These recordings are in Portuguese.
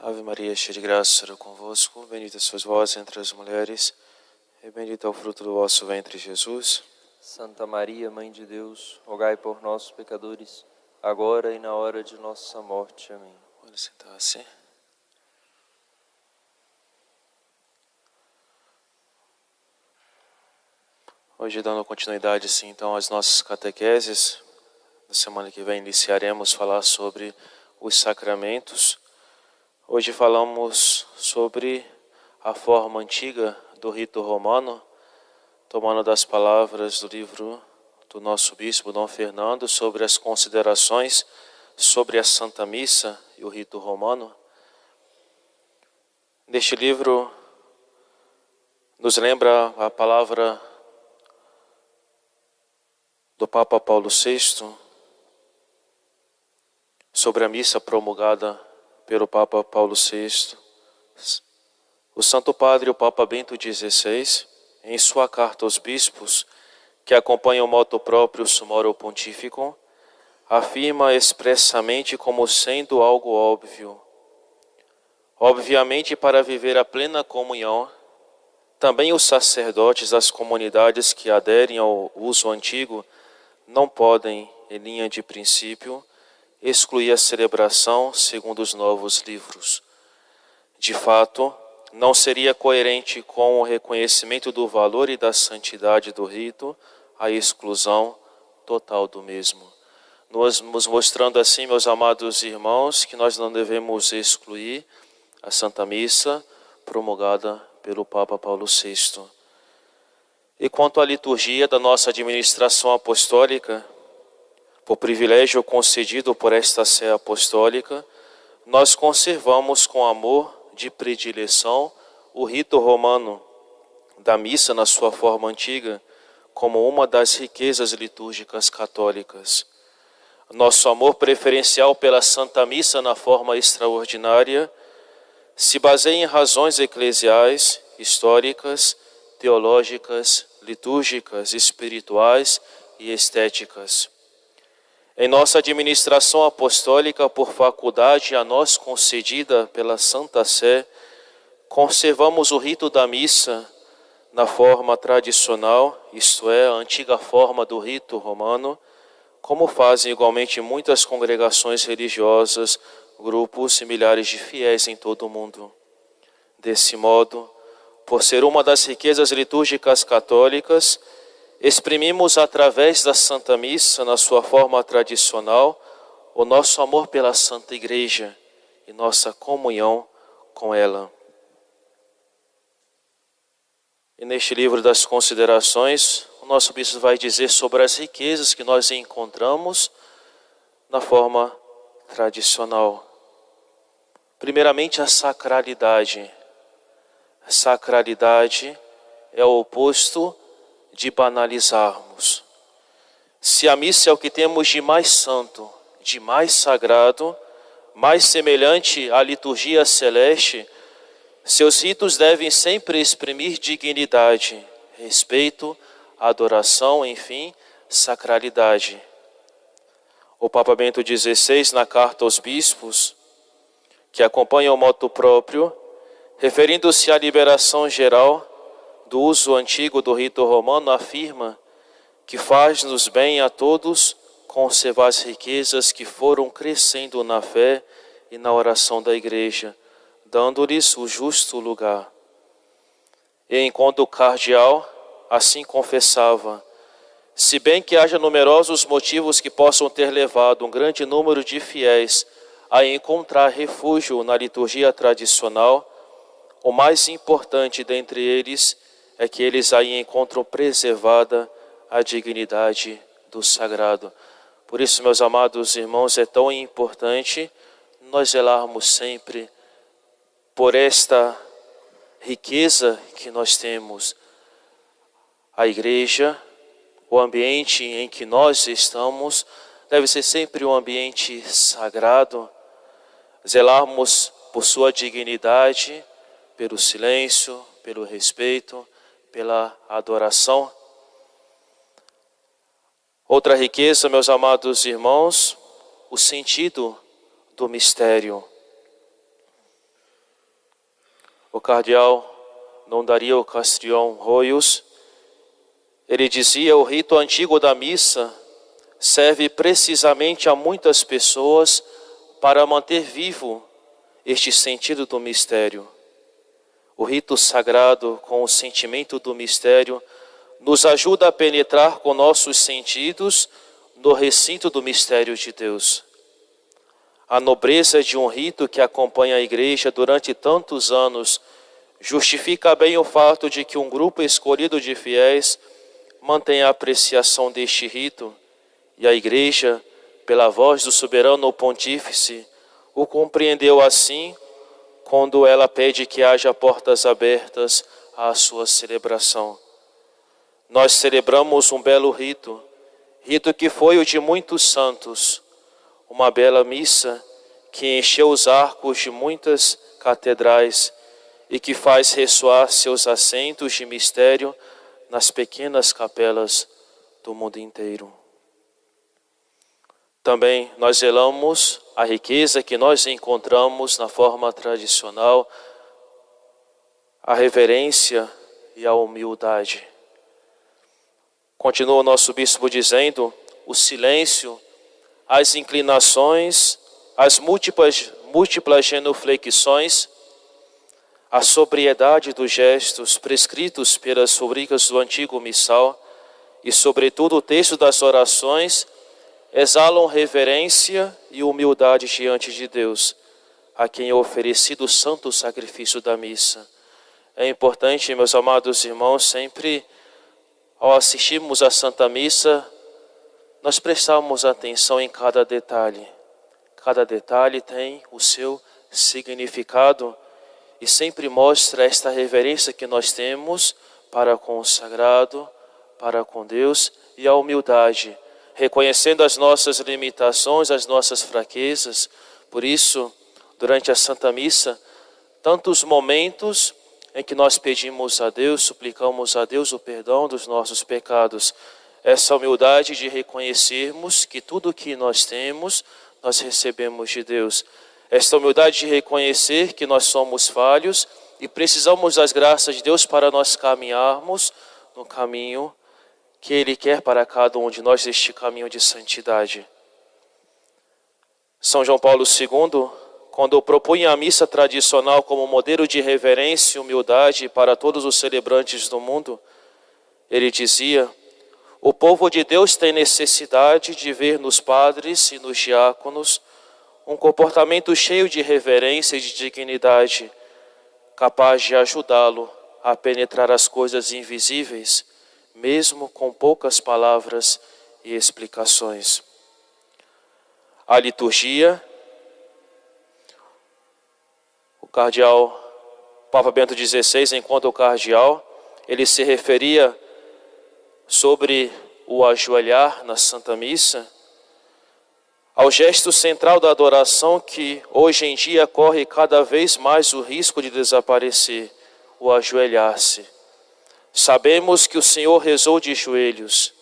Ave Maria, cheia de graça, Senhor é convosco. Bendita sois vós entre as mulheres, e bendito é o fruto do vosso ventre, Jesus. Santa Maria, Mãe de Deus, rogai por nós, pecadores, agora e na hora de nossa morte. Amém. Pode sentar-se. Hoje, dando continuidade, assim, então, às nossas catequeses, na semana que vem iniciaremos falar sobre os sacramentos. Hoje falamos sobre a forma antiga do rito romano, tomando das palavras do livro do nosso bispo Dom Fernando sobre as considerações sobre a Santa Missa e o rito romano. Neste livro nos lembra a palavra do Papa Paulo VI sobre a missa promulgada pelo Papa Paulo VI. O Santo Padre, o Papa Bento XVI, em sua carta aos bispos, que acompanha o moto próprio Sumoro Pontificum, afirma expressamente como sendo algo óbvio. Obviamente, para viver a plena comunhão, também os sacerdotes das comunidades que aderem ao uso antigo não podem, em linha de princípio, excluir a celebração segundo os novos livros. De fato, não seria coerente com o reconhecimento do valor e da santidade do rito a exclusão total do mesmo. Nos mostrando assim, meus amados irmãos, que nós não devemos excluir a Santa Missa promulgada pelo Papa Paulo VI. E quanto à liturgia da nossa administração apostólica, por privilégio concedido por esta Sé Apostólica, nós conservamos com amor de predileção o rito romano da missa na sua forma antiga como uma das riquezas litúrgicas católicas. Nosso amor preferencial pela Santa Missa na forma extraordinária se baseia em razões eclesiais, históricas, teológicas, litúrgicas, espirituais e estéticas. Em nossa administração apostólica, por faculdade a nós concedida pela Santa Sé, conservamos o rito da missa na forma tradicional, isto é, a antiga forma do rito romano, como fazem igualmente muitas congregações religiosas, grupos e milhares de fiéis em todo o mundo. Desse modo, por ser uma das riquezas litúrgicas católicas, exprimimos através da Santa Missa, na sua forma tradicional, o nosso amor pela Santa Igreja e nossa comunhão com ela. E neste livro das considerações, o nosso bispo vai dizer sobre as riquezas que nós encontramos na forma tradicional. Primeiramente, a sacralidade Sacralidade é o oposto de banalizarmos. Se a missa é o que temos de mais santo, de mais sagrado, mais semelhante à liturgia celeste, seus ritos devem sempre exprimir dignidade, respeito, adoração, enfim, sacralidade. O Papa Bento XVI, na carta aos bispos, que acompanha o moto próprio, Referindo-se à liberação geral do uso antigo do rito romano, afirma que faz-nos bem a todos conservar as riquezas que foram crescendo na fé e na oração da igreja, dando-lhes o justo lugar. E enquanto o cardeal assim confessava, se bem que haja numerosos motivos que possam ter levado um grande número de fiéis a encontrar refúgio na liturgia tradicional, o mais importante dentre eles é que eles aí encontram preservada a dignidade do sagrado. Por isso, meus amados irmãos, é tão importante nós zelarmos sempre por esta riqueza que nós temos. A igreja, o ambiente em que nós estamos, deve ser sempre um ambiente sagrado. Zelarmos por sua dignidade, pelo silêncio, pelo respeito, pela adoração. Outra riqueza, meus amados irmãos, o sentido do mistério. cardeal Dom Dario Castrion Royos, ele dizia: o rito antigo da missa serve precisamente a muitas pessoas para manter vivo este sentido do mistério. O rito sagrado, com o sentimento do mistério, nos ajuda a penetrar com nossos sentidos no recinto do mistério de Deus. A nobreza de um rito que acompanha a igreja durante tantos anos justifica bem o fato de que um grupo escolhido de fiéis mantém a apreciação deste rito e a igreja, pela voz do soberano pontífice, o compreendeu assim quando ela pede que haja portas abertas à sua celebração. Nós celebramos um belo rito, rito que foi o de muitos santos, uma bela missa que encheu os arcos de muitas catedrais e que faz ressoar seus assentos de mistério nas pequenas capelas do mundo inteiro. Também nós zelamos a riqueza que nós encontramos na forma tradicional, a reverência e a humildade. Continua o nosso bispo dizendo: o silêncio, as inclinações, as múltiplas, múltiplas genuflexões, a sobriedade dos gestos prescritos pelas rubricas do antigo missal e, sobretudo, o texto das orações exalam reverência e humildade diante de Deus, a quem é oferecido o santo sacrifício da missa. É importante, meus amados irmãos, sempre ao assistirmos à Santa Missa, nós prestamos atenção em cada detalhe. Cada detalhe tem o seu significado e sempre mostra esta reverência que nós temos para com o sagrado, para com Deus e a humildade, reconhecendo as nossas limitações, as nossas fraquezas. Por isso, durante a Santa Missa, tantos momentos em que nós pedimos a Deus, suplicamos a Deus o perdão dos nossos pecados. Essa humildade de reconhecermos que tudo o que nós temos, nós recebemos de Deus. Esta humildade de reconhecer que nós somos falhos e precisamos das graças de Deus para nós caminharmos no caminho que Ele quer para cada um de nós, este caminho de santidade. São João Paulo II quando propunha a missa tradicional como modelo de reverência e humildade para todos os celebrantes do mundo, ele dizia: O povo de Deus tem necessidade de ver nos padres e nos diáconos um comportamento cheio de reverência e de dignidade, capaz de ajudá-lo a penetrar as coisas invisíveis, mesmo com poucas palavras e explicações. A liturgia cardeal Papa Bento XVI, enquanto o cardeal, ele se referia sobre o ajoelhar na Santa Missa, ao gesto central da adoração que hoje em dia corre cada vez mais o risco de desaparecer, o ajoelhar-se. Sabemos que o Senhor rezou de joelhos,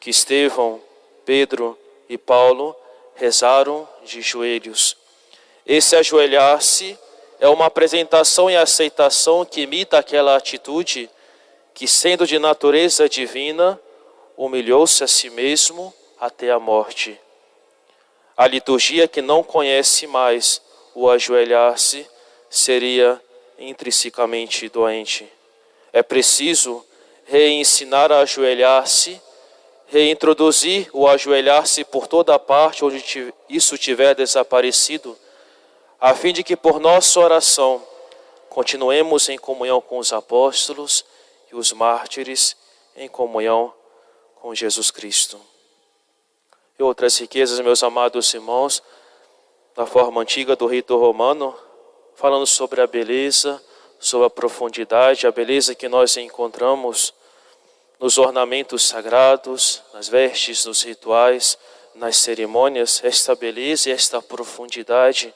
que Estevão, Pedro e Paulo rezaram de joelhos. Esse ajoelhar-se é uma apresentação e aceitação que imita aquela atitude que, sendo de natureza divina, humilhou-se a si mesmo até a morte. A liturgia que não conhece mais o ajoelhar-se seria intrinsecamente doente. É preciso reensinar a ajoelhar-se, reintroduzir o ajoelhar-se por toda a parte onde isso tiver desaparecido a fim de que por nossa oração continuemos em comunhão com os apóstolos e os mártires, em comunhão com Jesus Cristo. E outras riquezas, meus amados irmãos, da forma antiga do rito romano, falando sobre a beleza, sobre a profundidade, a beleza que nós encontramos nos ornamentos sagrados, nas vestes, nos rituais, nas cerimônias, esta beleza e esta profundidade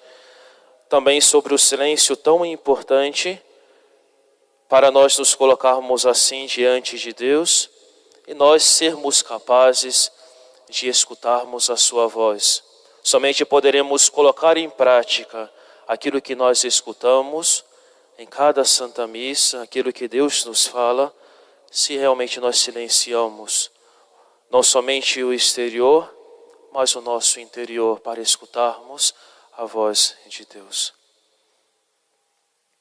também sobre o silêncio tão importante para nós nos colocarmos assim diante de Deus e nós sermos capazes de escutarmos a Sua voz. Somente poderemos colocar em prática aquilo que nós escutamos em cada Santa Missa aquilo que Deus nos fala, se realmente nós silenciamos não somente o exterior, mas o nosso interior para escutarmos a voz de Deus.